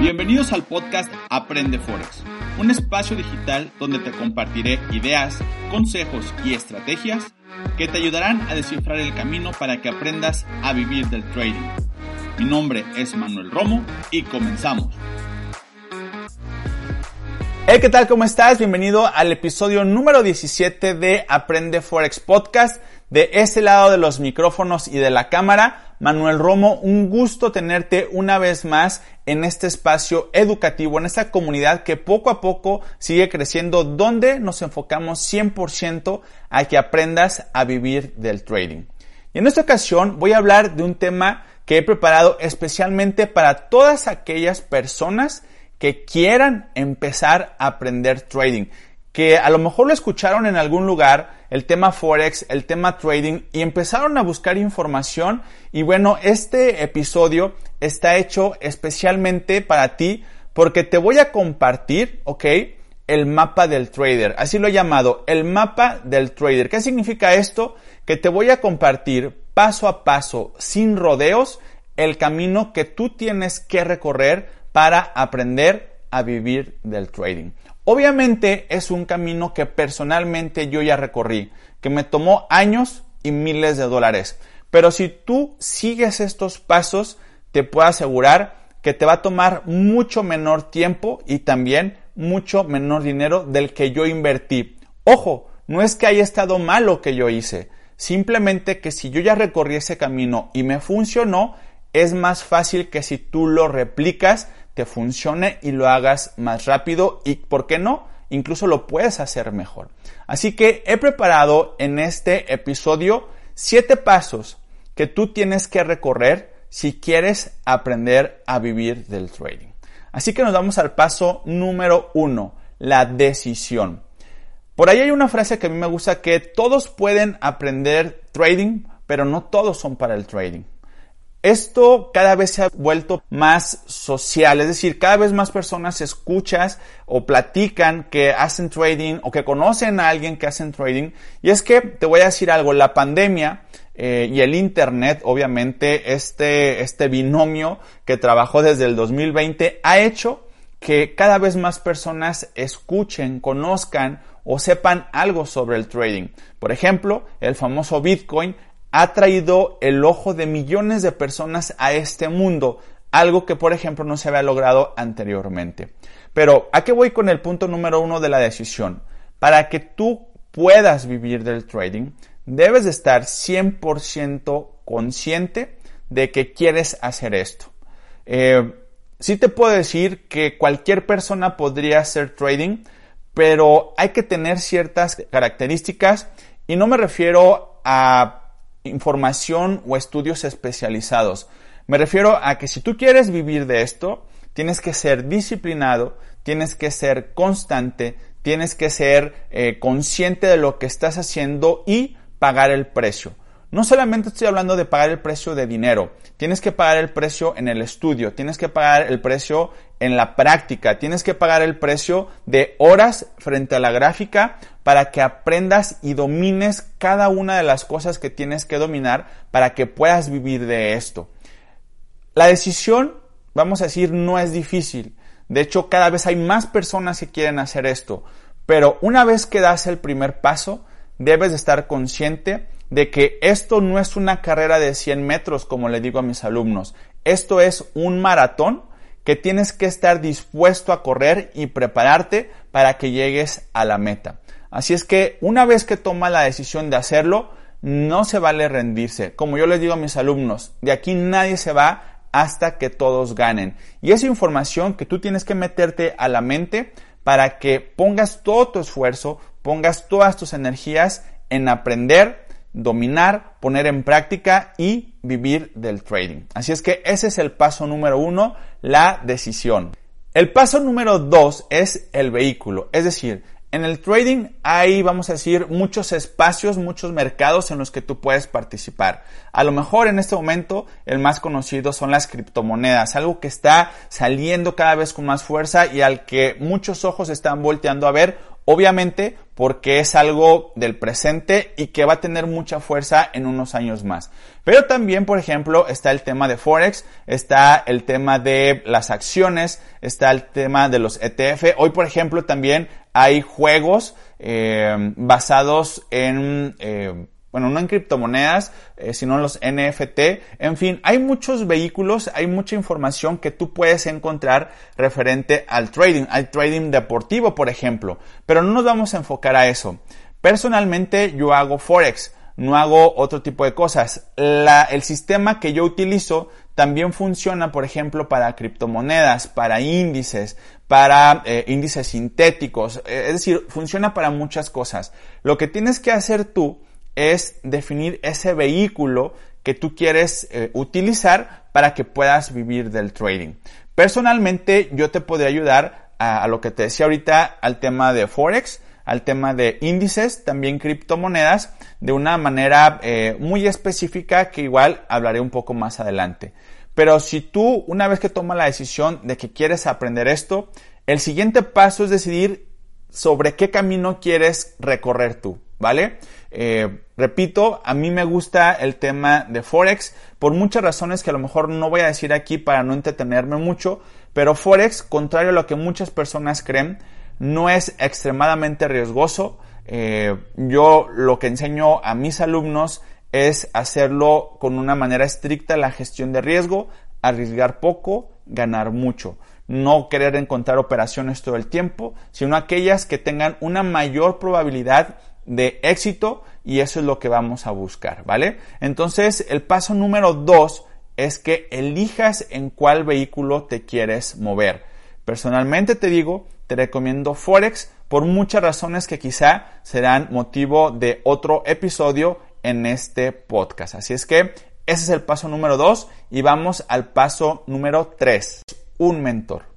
Bienvenidos al podcast Aprende Forex, un espacio digital donde te compartiré ideas, consejos y estrategias que te ayudarán a descifrar el camino para que aprendas a vivir del trading. Mi nombre es Manuel Romo y comenzamos. Hey, ¿qué tal? ¿Cómo estás? Bienvenido al episodio número 17 de Aprende Forex Podcast. De este lado de los micrófonos y de la cámara, Manuel Romo, un gusto tenerte una vez más en este espacio educativo, en esta comunidad que poco a poco sigue creciendo, donde nos enfocamos 100% a que aprendas a vivir del trading. Y en esta ocasión voy a hablar de un tema que he preparado especialmente para todas aquellas personas que quieran empezar a aprender trading, que a lo mejor lo escucharon en algún lugar, el tema Forex, el tema trading, y empezaron a buscar información. Y bueno, este episodio está hecho especialmente para ti porque te voy a compartir, ¿ok? El mapa del trader. Así lo he llamado, el mapa del trader. ¿Qué significa esto? Que te voy a compartir paso a paso, sin rodeos, el camino que tú tienes que recorrer para aprender a vivir del trading. Obviamente es un camino que personalmente yo ya recorrí, que me tomó años y miles de dólares. Pero si tú sigues estos pasos, te puedo asegurar que te va a tomar mucho menor tiempo y también mucho menor dinero del que yo invertí. Ojo, no es que haya estado mal lo que yo hice, simplemente que si yo ya recorrí ese camino y me funcionó, es más fácil que si tú lo replicas funcione y lo hagas más rápido y, ¿por qué no? Incluso lo puedes hacer mejor. Así que he preparado en este episodio siete pasos que tú tienes que recorrer si quieres aprender a vivir del trading. Así que nos vamos al paso número uno, la decisión. Por ahí hay una frase que a mí me gusta que todos pueden aprender trading, pero no todos son para el trading. Esto cada vez se ha vuelto más social, es decir, cada vez más personas escuchas o platican que hacen trading o que conocen a alguien que hacen trading. Y es que te voy a decir algo, la pandemia eh, y el Internet, obviamente, este, este binomio que trabajó desde el 2020 ha hecho que cada vez más personas escuchen, conozcan o sepan algo sobre el trading. Por ejemplo, el famoso Bitcoin ha traído el ojo de millones de personas a este mundo, algo que por ejemplo no se había logrado anteriormente. Pero, ¿a qué voy con el punto número uno de la decisión? Para que tú puedas vivir del trading, debes de estar 100% consciente de que quieres hacer esto. Eh, sí te puedo decir que cualquier persona podría hacer trading, pero hay que tener ciertas características y no me refiero a información o estudios especializados. Me refiero a que si tú quieres vivir de esto, tienes que ser disciplinado, tienes que ser constante, tienes que ser eh, consciente de lo que estás haciendo y pagar el precio. No solamente estoy hablando de pagar el precio de dinero, tienes que pagar el precio en el estudio, tienes que pagar el precio en la práctica, tienes que pagar el precio de horas frente a la gráfica para que aprendas y domines cada una de las cosas que tienes que dominar para que puedas vivir de esto. La decisión, vamos a decir, no es difícil. De hecho, cada vez hay más personas que quieren hacer esto. Pero una vez que das el primer paso, debes de estar consciente de que esto no es una carrera de 100 metros, como le digo a mis alumnos. Esto es un maratón que tienes que estar dispuesto a correr y prepararte para que llegues a la meta. Así es que una vez que toma la decisión de hacerlo, no se vale rendirse. Como yo les digo a mis alumnos, de aquí nadie se va hasta que todos ganen. Y esa información que tú tienes que meterte a la mente para que pongas todo tu esfuerzo, pongas todas tus energías en aprender dominar, poner en práctica y vivir del trading. Así es que ese es el paso número uno, la decisión. El paso número dos es el vehículo, es decir, en el trading hay, vamos a decir, muchos espacios, muchos mercados en los que tú puedes participar. A lo mejor en este momento el más conocido son las criptomonedas, algo que está saliendo cada vez con más fuerza y al que muchos ojos están volteando a ver Obviamente porque es algo del presente y que va a tener mucha fuerza en unos años más. Pero también, por ejemplo, está el tema de Forex, está el tema de las acciones, está el tema de los ETF. Hoy, por ejemplo, también hay juegos eh, basados en... Eh, bueno, no en criptomonedas, eh, sino en los NFT. En fin, hay muchos vehículos, hay mucha información que tú puedes encontrar referente al trading. Hay trading deportivo, por ejemplo, pero no nos vamos a enfocar a eso. Personalmente yo hago Forex, no hago otro tipo de cosas. el sistema que yo utilizo también funciona, por ejemplo, para criptomonedas, para índices, para eh, índices sintéticos, es decir, funciona para muchas cosas. Lo que tienes que hacer tú es definir ese vehículo que tú quieres eh, utilizar para que puedas vivir del trading. Personalmente, yo te podría ayudar a, lo que te decía ahorita, al tema de Forex, al tema de índices, también criptomonedas, de una manera eh, muy específica que igual hablaré un poco más adelante. Pero si tú, una vez que tomas la decisión de que quieres aprender esto, el siguiente paso es decidir sobre qué camino quieres recorrer tú, ¿vale? Eh, repito, a mí me gusta el tema de Forex por muchas razones que a lo mejor no voy a decir aquí para no entretenerme mucho, pero Forex, contrario a lo que muchas personas creen, no es extremadamente riesgoso. Eh, yo lo que enseño a mis alumnos es hacerlo con una manera estricta la gestión de riesgo, arriesgar poco, ganar mucho. No querer encontrar operaciones todo el tiempo, sino aquellas que tengan una mayor probabilidad de éxito y eso es lo que vamos a buscar, ¿vale? Entonces, el paso número dos es que elijas en cuál vehículo te quieres mover. Personalmente te digo, te recomiendo Forex por muchas razones que quizá serán motivo de otro episodio en este podcast. Así es que ese es el paso número dos y vamos al paso número tres, un mentor.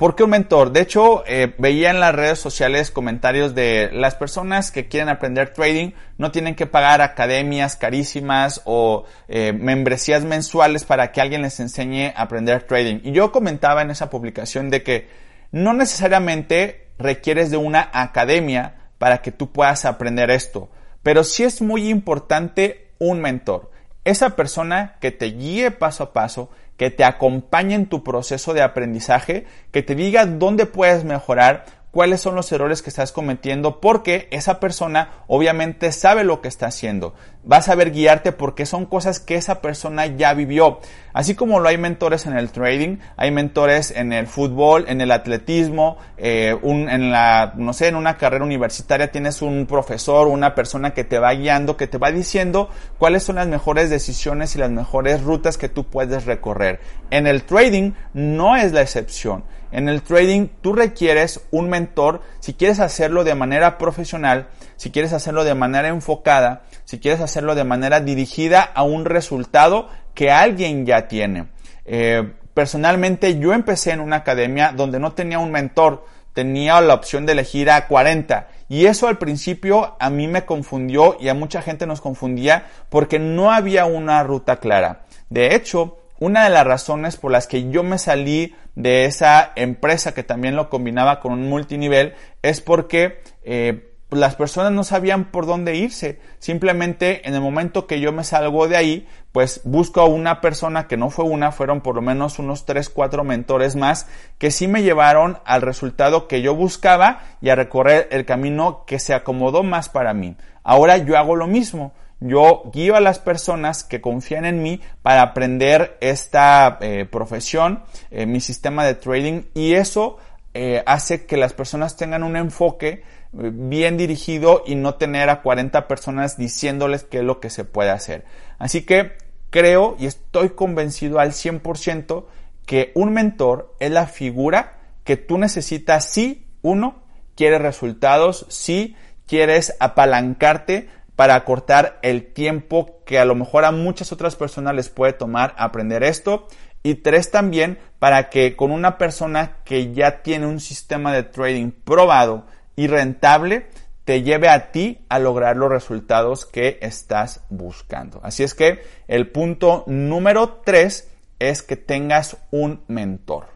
¿Por qué un mentor? De hecho, eh, veía en las redes sociales comentarios de las personas que quieren aprender trading no tienen que pagar academias carísimas o eh, membresías mensuales para que alguien les enseñe a aprender trading. Y yo comentaba en esa publicación de que no necesariamente requieres de una academia para que tú puedas aprender esto, pero sí es muy importante un mentor. Esa persona que te guíe paso a paso, que te acompañe en tu proceso de aprendizaje, que te diga dónde puedes mejorar, cuáles son los errores que estás cometiendo, porque esa persona obviamente sabe lo que está haciendo. Va a saber guiarte porque son cosas que esa persona ya vivió. Así como lo hay mentores en el trading, hay mentores en el fútbol, en el atletismo, eh, en la, no sé, en una carrera universitaria tienes un profesor, una persona que te va guiando, que te va diciendo cuáles son las mejores decisiones y las mejores rutas que tú puedes recorrer. En el trading no es la excepción. En el trading tú requieres un mentor si quieres hacerlo de manera profesional, si quieres hacerlo de manera enfocada, si quieres hacerlo de manera dirigida a un resultado que alguien ya tiene. Eh, personalmente yo empecé en una academia donde no tenía un mentor, tenía la opción de elegir a 40 y eso al principio a mí me confundió y a mucha gente nos confundía porque no había una ruta clara. De hecho, una de las razones por las que yo me salí de esa empresa que también lo combinaba con un multinivel es porque eh, las personas no sabían por dónde irse. Simplemente en el momento que yo me salgo de ahí, pues busco a una persona que no fue una, fueron por lo menos unos 3, 4 mentores más que sí me llevaron al resultado que yo buscaba y a recorrer el camino que se acomodó más para mí. Ahora yo hago lo mismo. Yo guío a las personas que confían en mí para aprender esta eh, profesión, eh, mi sistema de trading y eso eh, hace que las personas tengan un enfoque bien dirigido y no tener a 40 personas diciéndoles qué es lo que se puede hacer. Así que creo y estoy convencido al 100% que un mentor es la figura que tú necesitas si uno quiere resultados, si quieres apalancarte para acortar el tiempo que a lo mejor a muchas otras personas les puede tomar aprender esto. Y tres también para que con una persona que ya tiene un sistema de trading probado y rentable, te lleve a ti a lograr los resultados que estás buscando. Así es que el punto número tres es que tengas un mentor.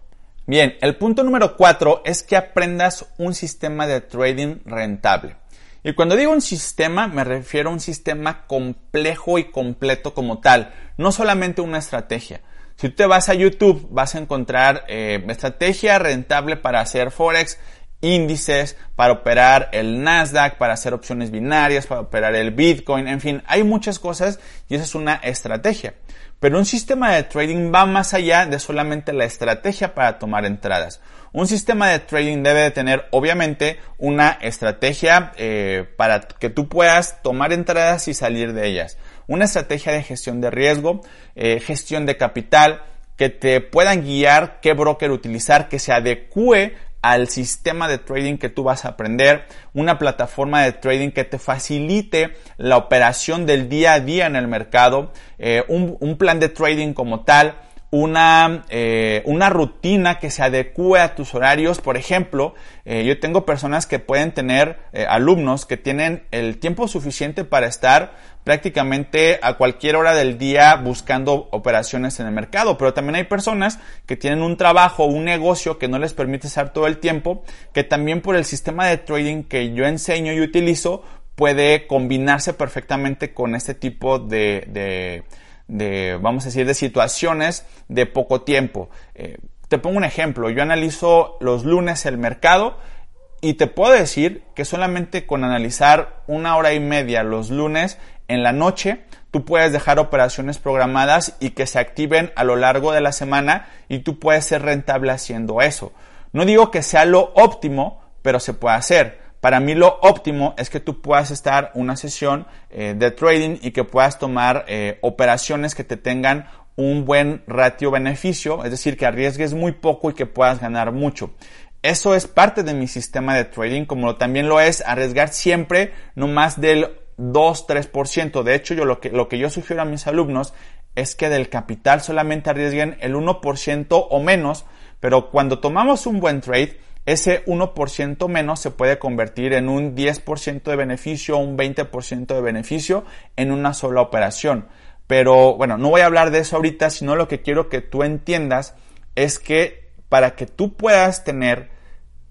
Bien, el punto número cuatro es que aprendas un sistema de trading rentable. Y cuando digo un sistema, me refiero a un sistema complejo y completo como tal, no solamente una estrategia. Si tú te vas a YouTube, vas a encontrar eh, estrategia rentable para hacer Forex, índices, para operar el Nasdaq, para hacer opciones binarias, para operar el Bitcoin, en fin, hay muchas cosas y esa es una estrategia. Pero un sistema de trading va más allá de solamente la estrategia para tomar entradas. Un sistema de trading debe de tener obviamente una estrategia eh, para que tú puedas tomar entradas y salir de ellas. Una estrategia de gestión de riesgo, eh, gestión de capital, que te puedan guiar qué broker utilizar, que se adecue al sistema de trading que tú vas a aprender, una plataforma de trading que te facilite la operación del día a día en el mercado, eh, un, un plan de trading como tal, una, eh, una rutina que se adecue a tus horarios. Por ejemplo, eh, yo tengo personas que pueden tener eh, alumnos que tienen el tiempo suficiente para estar prácticamente a cualquier hora del día buscando operaciones en el mercado, pero también hay personas que tienen un trabajo, un negocio que no les permite estar todo el tiempo, que también por el sistema de trading que yo enseño y utilizo puede combinarse perfectamente con este tipo de de, vamos a decir, de situaciones de poco tiempo. Eh, te pongo un ejemplo, yo analizo los lunes el mercado y te puedo decir que solamente con analizar una hora y media los lunes en la noche, tú puedes dejar operaciones programadas y que se activen a lo largo de la semana y tú puedes ser rentable haciendo eso. No digo que sea lo óptimo, pero se puede hacer. Para mí lo óptimo es que tú puedas estar una sesión eh, de trading y que puedas tomar eh, operaciones que te tengan un buen ratio beneficio, es decir, que arriesgues muy poco y que puedas ganar mucho. Eso es parte de mi sistema de trading, como también lo es arriesgar siempre no más del 2-3%. De hecho, yo lo que, lo que yo sugiero a mis alumnos es que del capital solamente arriesguen el 1% o menos, pero cuando tomamos un buen trade, ese 1% menos se puede convertir en un 10% de beneficio o un 20% de beneficio en una sola operación. Pero bueno, no voy a hablar de eso ahorita, sino lo que quiero que tú entiendas es que para que tú puedas tener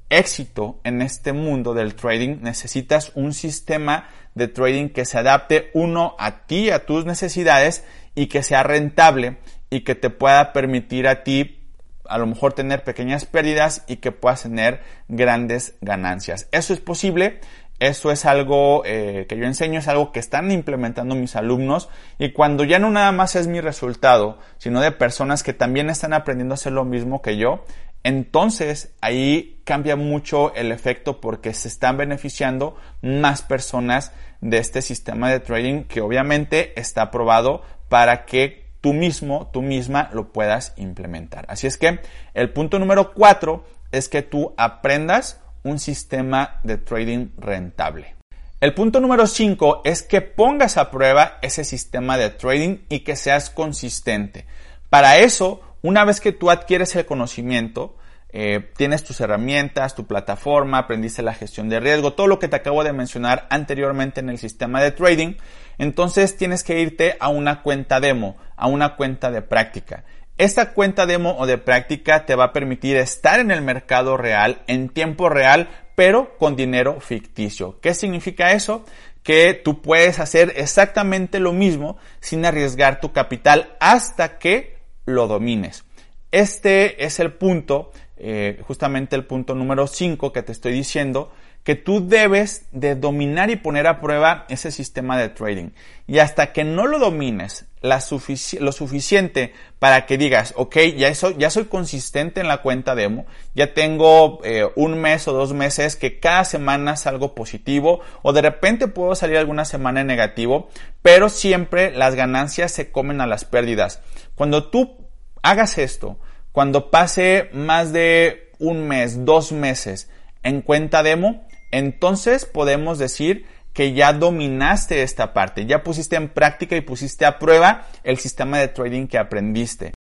éxito en este mundo del trading, necesitas un sistema de trading que se adapte uno a ti, a tus necesidades y que sea rentable y que te pueda permitir a ti a lo mejor tener pequeñas pérdidas y que puedas tener grandes ganancias. Eso es posible, eso es algo eh, que yo enseño, es algo que están implementando mis alumnos y cuando ya no nada más es mi resultado, sino de personas que también están aprendiendo a hacer lo mismo que yo, entonces ahí cambia mucho el efecto porque se están beneficiando más personas de este sistema de trading que obviamente está aprobado para que tú mismo, tú misma lo puedas implementar. Así es que el punto número cuatro es que tú aprendas un sistema de trading rentable. El punto número cinco es que pongas a prueba ese sistema de trading y que seas consistente. Para eso, una vez que tú adquieres el conocimiento, eh, tienes tus herramientas, tu plataforma, aprendiste la gestión de riesgo, todo lo que te acabo de mencionar anteriormente en el sistema de trading, entonces tienes que irte a una cuenta demo, a una cuenta de práctica. Esta cuenta demo o de práctica te va a permitir estar en el mercado real, en tiempo real, pero con dinero ficticio. ¿Qué significa eso? Que tú puedes hacer exactamente lo mismo sin arriesgar tu capital hasta que lo domines. Este es el punto eh, justamente el punto número 5 que te estoy diciendo, que tú debes de dominar y poner a prueba ese sistema de trading. Y hasta que no lo domines lo suficiente para que digas, ok, ya, soy, ya soy consistente en la cuenta demo, ya tengo eh, un mes o dos meses que cada semana salgo positivo o de repente puedo salir alguna semana en negativo, pero siempre las ganancias se comen a las pérdidas. Cuando tú hagas esto, cuando pase más de un mes, dos meses en cuenta demo, entonces podemos decir que ya dominaste esta parte, ya pusiste en práctica y pusiste a prueba el sistema de trading que aprendiste.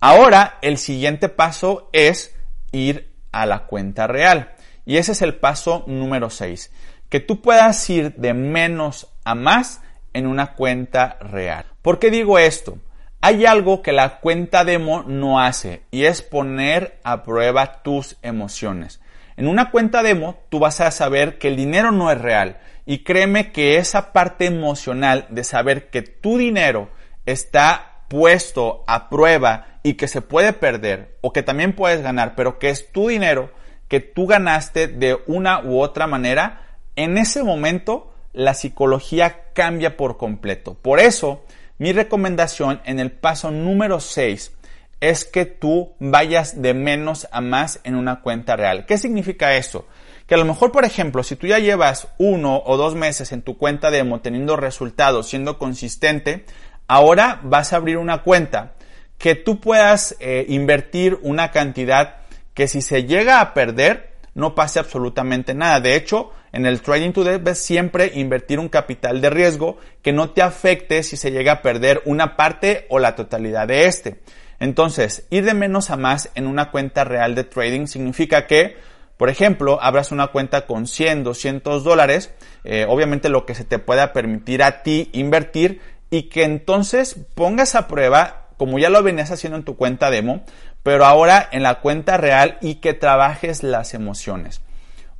Ahora el siguiente paso es ir a la cuenta real. Y ese es el paso número 6. Que tú puedas ir de menos a más en una cuenta real. ¿Por qué digo esto? Hay algo que la cuenta demo no hace y es poner a prueba tus emociones. En una cuenta demo tú vas a saber que el dinero no es real y créeme que esa parte emocional de saber que tu dinero está puesto a prueba y que se puede perder o que también puedes ganar, pero que es tu dinero que tú ganaste de una u otra manera, en ese momento la psicología cambia por completo. Por eso, mi recomendación en el paso número 6 es que tú vayas de menos a más en una cuenta real. ¿Qué significa eso? Que a lo mejor, por ejemplo, si tú ya llevas uno o dos meses en tu cuenta demo teniendo resultados, siendo consistente, ahora vas a abrir una cuenta que tú puedas eh, invertir una cantidad que si se llega a perder, no pase absolutamente nada. De hecho, en el Trading to debes siempre invertir un capital de riesgo que no te afecte si se llega a perder una parte o la totalidad de este. Entonces, ir de menos a más en una cuenta real de trading significa que, por ejemplo, abras una cuenta con 100, 200 dólares, eh, obviamente lo que se te pueda permitir a ti invertir y que entonces pongas a prueba, como ya lo venías haciendo en tu cuenta demo, pero ahora en la cuenta real y que trabajes las emociones.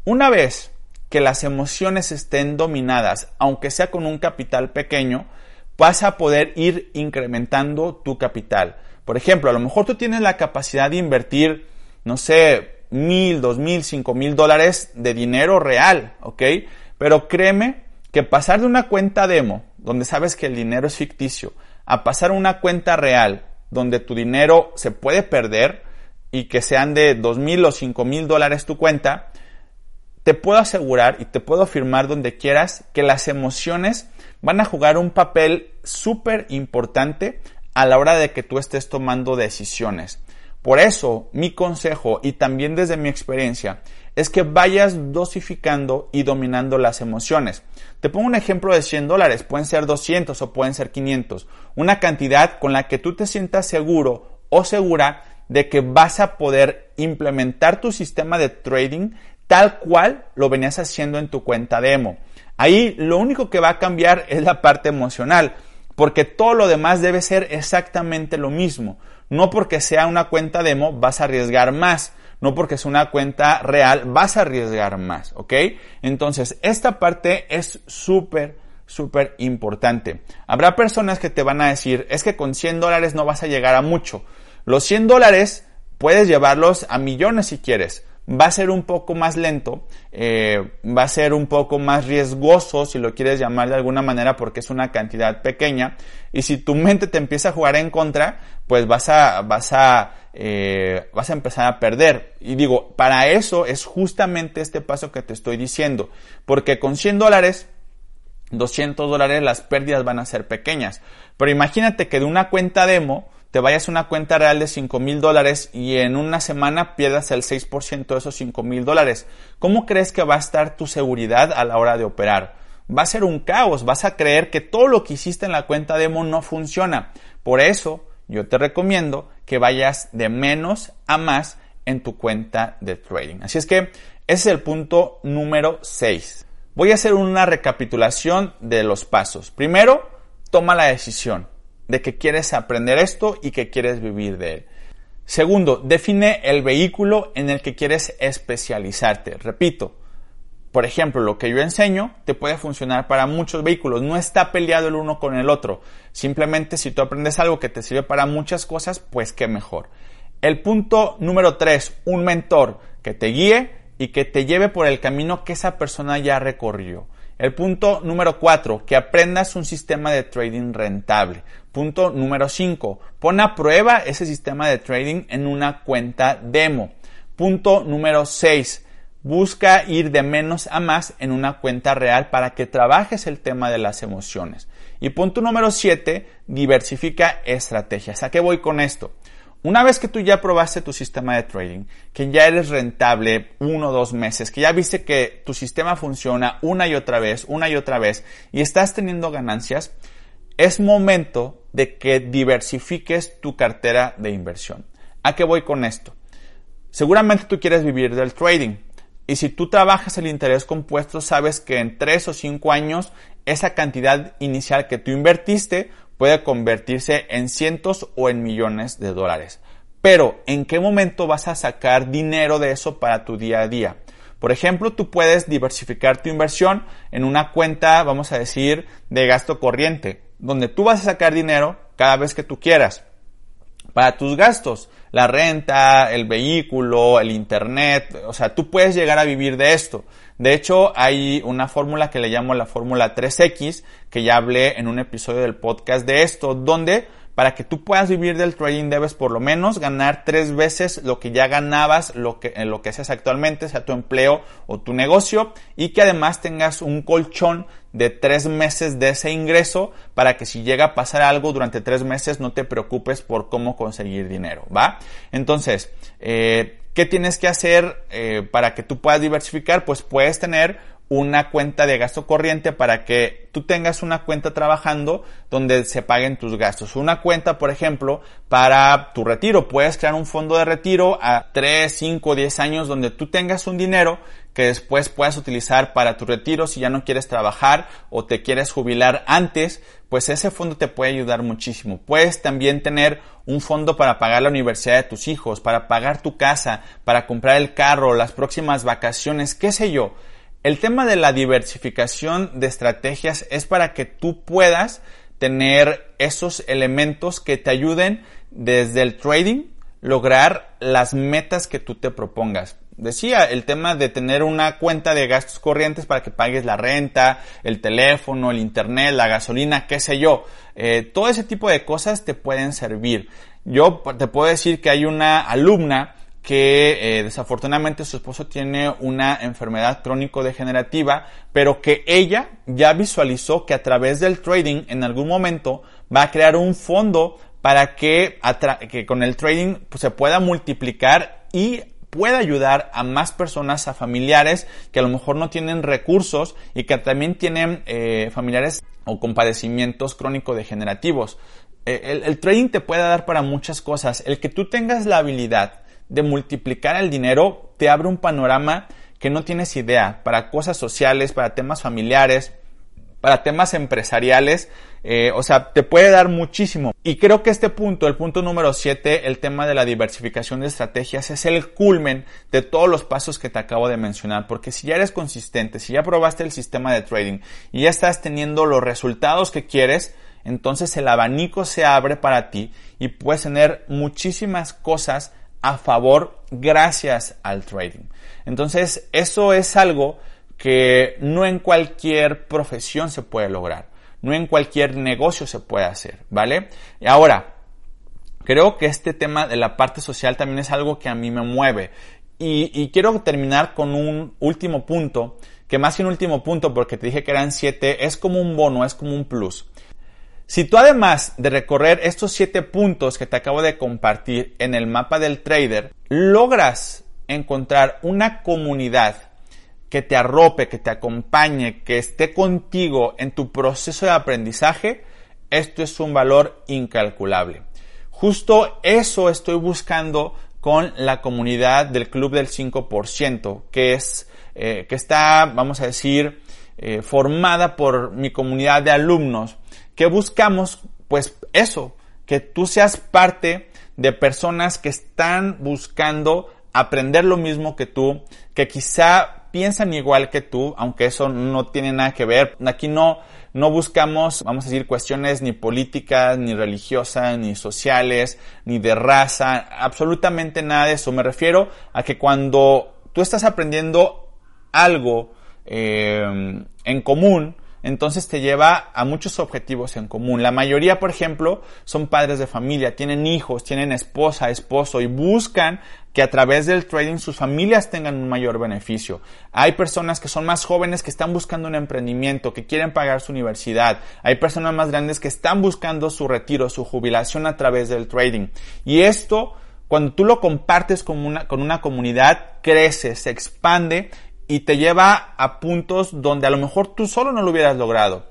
Una vez que las emociones estén dominadas, aunque sea con un capital pequeño, vas a poder ir incrementando tu capital. Por ejemplo, a lo mejor tú tienes la capacidad de invertir, no sé, mil, dos mil, cinco mil dólares de dinero real, ¿ok? Pero créeme que pasar de una cuenta demo, donde sabes que el dinero es ficticio, a pasar a una cuenta real, donde tu dinero se puede perder y que sean de dos mil o cinco mil dólares tu cuenta, te puedo asegurar y te puedo afirmar donde quieras que las emociones van a jugar un papel súper importante a la hora de que tú estés tomando decisiones. Por eso, mi consejo y también desde mi experiencia es que vayas dosificando y dominando las emociones. Te pongo un ejemplo de 100 dólares, pueden ser 200 o pueden ser 500. Una cantidad con la que tú te sientas seguro o segura de que vas a poder implementar tu sistema de trading tal cual lo venías haciendo en tu cuenta demo. Ahí lo único que va a cambiar es la parte emocional, porque todo lo demás debe ser exactamente lo mismo. No porque sea una cuenta demo vas a arriesgar más, no porque sea una cuenta real vas a arriesgar más, ¿ok? Entonces, esta parte es súper, súper importante. Habrá personas que te van a decir, es que con 100 dólares no vas a llegar a mucho. Los 100 dólares puedes llevarlos a millones si quieres va a ser un poco más lento, eh, va a ser un poco más riesgoso, si lo quieres llamar de alguna manera, porque es una cantidad pequeña. Y si tu mente te empieza a jugar en contra, pues vas a, vas a, eh, vas a empezar a perder. Y digo, para eso es justamente este paso que te estoy diciendo, porque con 100 dólares 200 dólares las pérdidas van a ser pequeñas. Pero imagínate que de una cuenta demo te vayas a una cuenta real de 5 mil dólares y en una semana pierdas el 6% de esos 5 mil dólares. ¿Cómo crees que va a estar tu seguridad a la hora de operar? Va a ser un caos, vas a creer que todo lo que hiciste en la cuenta demo no funciona. Por eso yo te recomiendo que vayas de menos a más en tu cuenta de trading. Así es que ese es el punto número 6. Voy a hacer una recapitulación de los pasos. Primero, toma la decisión de que quieres aprender esto y que quieres vivir de él. Segundo, define el vehículo en el que quieres especializarte. Repito, por ejemplo, lo que yo enseño te puede funcionar para muchos vehículos. No está peleado el uno con el otro. Simplemente si tú aprendes algo que te sirve para muchas cosas, pues qué mejor. El punto número tres, un mentor que te guíe y que te lleve por el camino que esa persona ya recorrió. El punto número 4, que aprendas un sistema de trading rentable. Punto número 5, pon a prueba ese sistema de trading en una cuenta demo. Punto número 6, busca ir de menos a más en una cuenta real para que trabajes el tema de las emociones. Y punto número 7, diversifica estrategias. ¿A qué voy con esto? Una vez que tú ya probaste tu sistema de trading, que ya eres rentable uno o dos meses, que ya viste que tu sistema funciona una y otra vez, una y otra vez, y estás teniendo ganancias, es momento de que diversifiques tu cartera de inversión. ¿A qué voy con esto? Seguramente tú quieres vivir del trading. Y si tú trabajas el interés compuesto, sabes que en tres o cinco años esa cantidad inicial que tú invertiste puede convertirse en cientos o en millones de dólares. Pero, ¿en qué momento vas a sacar dinero de eso para tu día a día? Por ejemplo, tú puedes diversificar tu inversión en una cuenta, vamos a decir, de gasto corriente, donde tú vas a sacar dinero cada vez que tú quieras para tus gastos, la renta, el vehículo, el internet, o sea, tú puedes llegar a vivir de esto. De hecho, hay una fórmula que le llamo la fórmula 3X, que ya hablé en un episodio del podcast de esto, donde para que tú puedas vivir del trading debes por lo menos ganar tres veces lo que ya ganabas lo que, lo que haces actualmente, sea tu empleo o tu negocio, y que además tengas un colchón de tres meses de ese ingreso para que si llega a pasar algo durante tres meses no te preocupes por cómo conseguir dinero, ¿va? Entonces, eh, ¿qué tienes que hacer eh, para que tú puedas diversificar? Pues puedes tener una cuenta de gasto corriente para que tú tengas una cuenta trabajando donde se paguen tus gastos. Una cuenta, por ejemplo, para tu retiro. Puedes crear un fondo de retiro a 3, 5, 10 años donde tú tengas un dinero que después puedas utilizar para tu retiro si ya no quieres trabajar o te quieres jubilar antes, pues ese fondo te puede ayudar muchísimo. Puedes también tener un fondo para pagar la universidad de tus hijos, para pagar tu casa, para comprar el carro, las próximas vacaciones, qué sé yo. El tema de la diversificación de estrategias es para que tú puedas tener esos elementos que te ayuden desde el trading lograr las metas que tú te propongas. Decía el tema de tener una cuenta de gastos corrientes para que pagues la renta, el teléfono, el internet, la gasolina, qué sé yo. Eh, todo ese tipo de cosas te pueden servir. Yo te puedo decir que hay una alumna que eh, desafortunadamente su esposo tiene una enfermedad crónico-degenerativa, pero que ella ya visualizó que a través del trading en algún momento va a crear un fondo para que, que con el trading pues, se pueda multiplicar y pueda ayudar a más personas, a familiares que a lo mejor no tienen recursos y que también tienen eh, familiares o con padecimientos crónico-degenerativos. Eh, el, el trading te puede dar para muchas cosas. El que tú tengas la habilidad de multiplicar el dinero te abre un panorama que no tienes idea para cosas sociales, para temas familiares, para temas empresariales, eh, o sea, te puede dar muchísimo. Y creo que este punto, el punto número 7, el tema de la diversificación de estrategias, es el culmen de todos los pasos que te acabo de mencionar, porque si ya eres consistente, si ya probaste el sistema de trading y ya estás teniendo los resultados que quieres, entonces el abanico se abre para ti y puedes tener muchísimas cosas a favor gracias al trading. Entonces, eso es algo que no en cualquier profesión se puede lograr, no en cualquier negocio se puede hacer, ¿vale? Y ahora, creo que este tema de la parte social también es algo que a mí me mueve. Y, quiero terminar con un último punto, que más que un último punto, porque te dije que eran siete, es como un bono, es como un plus. Si tú además de recorrer estos siete puntos que te acabo de compartir en el mapa del trader, logras encontrar una comunidad que te arrope, que te acompañe, que esté contigo en tu proceso de aprendizaje, esto es un valor incalculable. Justo eso estoy buscando con la comunidad del Club del 5%, que es, eh, que está, vamos a decir, eh, formada por mi comunidad de alumnos ¿Qué buscamos? Pues eso, que tú seas parte de personas que están buscando aprender lo mismo que tú, que quizá piensan igual que tú, aunque eso no tiene nada que ver. Aquí no, no buscamos, vamos a decir, cuestiones ni políticas, ni religiosas, ni sociales, ni de raza, absolutamente nada de eso. Me refiero a que cuando tú estás aprendiendo algo eh, en común, entonces te lleva a muchos objetivos en común. La mayoría, por ejemplo, son padres de familia, tienen hijos, tienen esposa, esposo y buscan que a través del trading sus familias tengan un mayor beneficio. Hay personas que son más jóvenes que están buscando un emprendimiento, que quieren pagar su universidad. Hay personas más grandes que están buscando su retiro, su jubilación a través del trading. Y esto, cuando tú lo compartes con una, con una comunidad, crece, se expande y te lleva a puntos donde a lo mejor tú solo no lo hubieras logrado.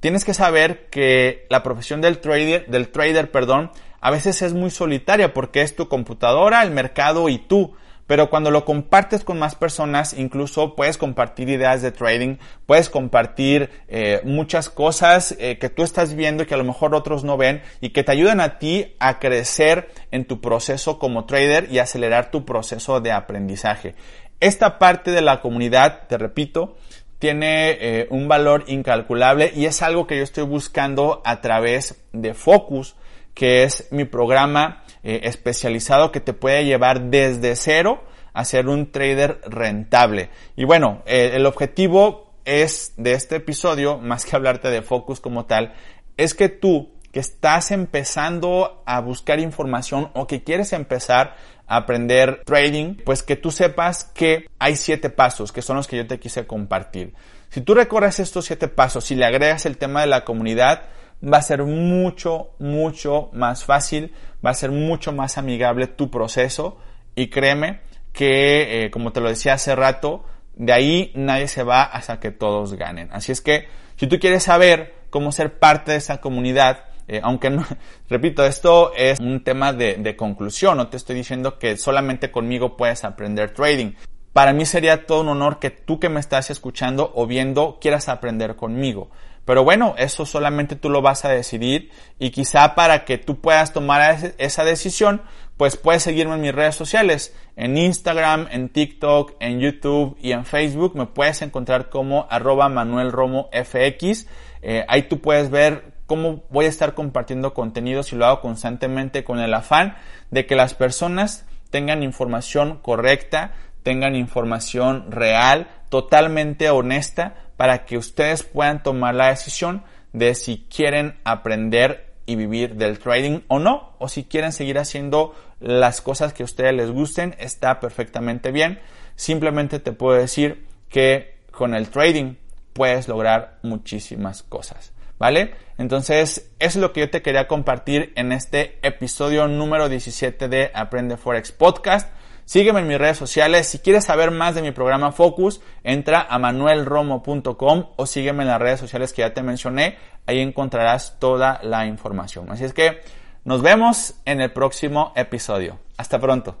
Tienes que saber que la profesión del trader, del trader, perdón, a veces es muy solitaria porque es tu computadora, el mercado y tú. Pero cuando lo compartes con más personas, incluso puedes compartir ideas de trading, puedes compartir eh, muchas cosas eh, que tú estás viendo y que a lo mejor otros no ven y que te ayudan a ti a crecer en tu proceso como trader y acelerar tu proceso de aprendizaje. Esta parte de la comunidad, te repito, tiene eh, un valor incalculable y es algo que yo estoy buscando a través de Focus, que es mi programa eh, especializado que te puede llevar desde cero a ser un trader rentable. Y bueno, eh, el objetivo es de este episodio, más que hablarte de Focus como tal, es que tú que estás empezando a buscar información o que quieres empezar aprender trading, pues que tú sepas que hay siete pasos, que son los que yo te quise compartir. Si tú recorres estos siete pasos y le agregas el tema de la comunidad, va a ser mucho, mucho más fácil, va a ser mucho más amigable tu proceso y créeme que, eh, como te lo decía hace rato, de ahí nadie se va hasta que todos ganen. Así es que, si tú quieres saber cómo ser parte de esa comunidad, eh, aunque no, repito, esto es un tema de, conclusión, no te estoy diciendo que solamente conmigo puedes aprender trading. Para mí sería todo un honor que tú que me estás escuchando o viendo quieras aprender conmigo. Pero bueno, eso solamente tú lo vas a decidir y quizá para que tú puedas tomar esa decisión, pues puedes seguirme en mis redes sociales, en Instagram, en TikTok, en YouTube y en Facebook. Me puedes encontrar como arroba Manuel Romo FX. Eh, ahí tú puedes ver cómo voy a estar compartiendo contenidos y lo hago constantemente con el afán de que las personas tengan información correcta, tengan información real, totalmente honesta, para que ustedes puedan tomar la decisión de si quieren aprender y vivir del trading o no, o si quieren seguir haciendo las cosas que a ustedes les gusten, está perfectamente bien. Simplemente te puedo decir que con el trading puedes lograr muchísimas cosas. ¿Vale? Entonces, es lo que yo te quería compartir en este episodio número 17 de Aprende Forex Podcast. Sígueme en mis redes sociales. Si quieres saber más de mi programa Focus, entra a manuelromo.com o sígueme en las redes sociales que ya te mencioné. Ahí encontrarás toda la información. Así es que nos vemos en el próximo episodio. Hasta pronto.